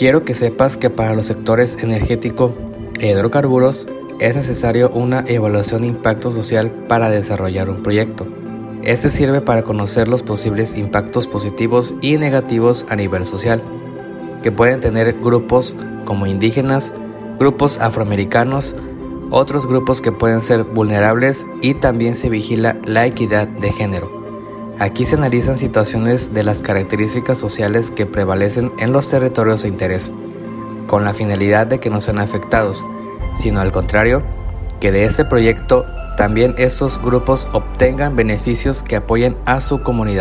Quiero que sepas que para los sectores energético e hidrocarburos es necesario una evaluación de impacto social para desarrollar un proyecto. Este sirve para conocer los posibles impactos positivos y negativos a nivel social, que pueden tener grupos como indígenas, grupos afroamericanos, otros grupos que pueden ser vulnerables y también se vigila la equidad de género. Aquí se analizan situaciones de las características sociales que prevalecen en los territorios de interés, con la finalidad de que no sean afectados, sino al contrario, que de ese proyecto también esos grupos obtengan beneficios que apoyen a su comunidad.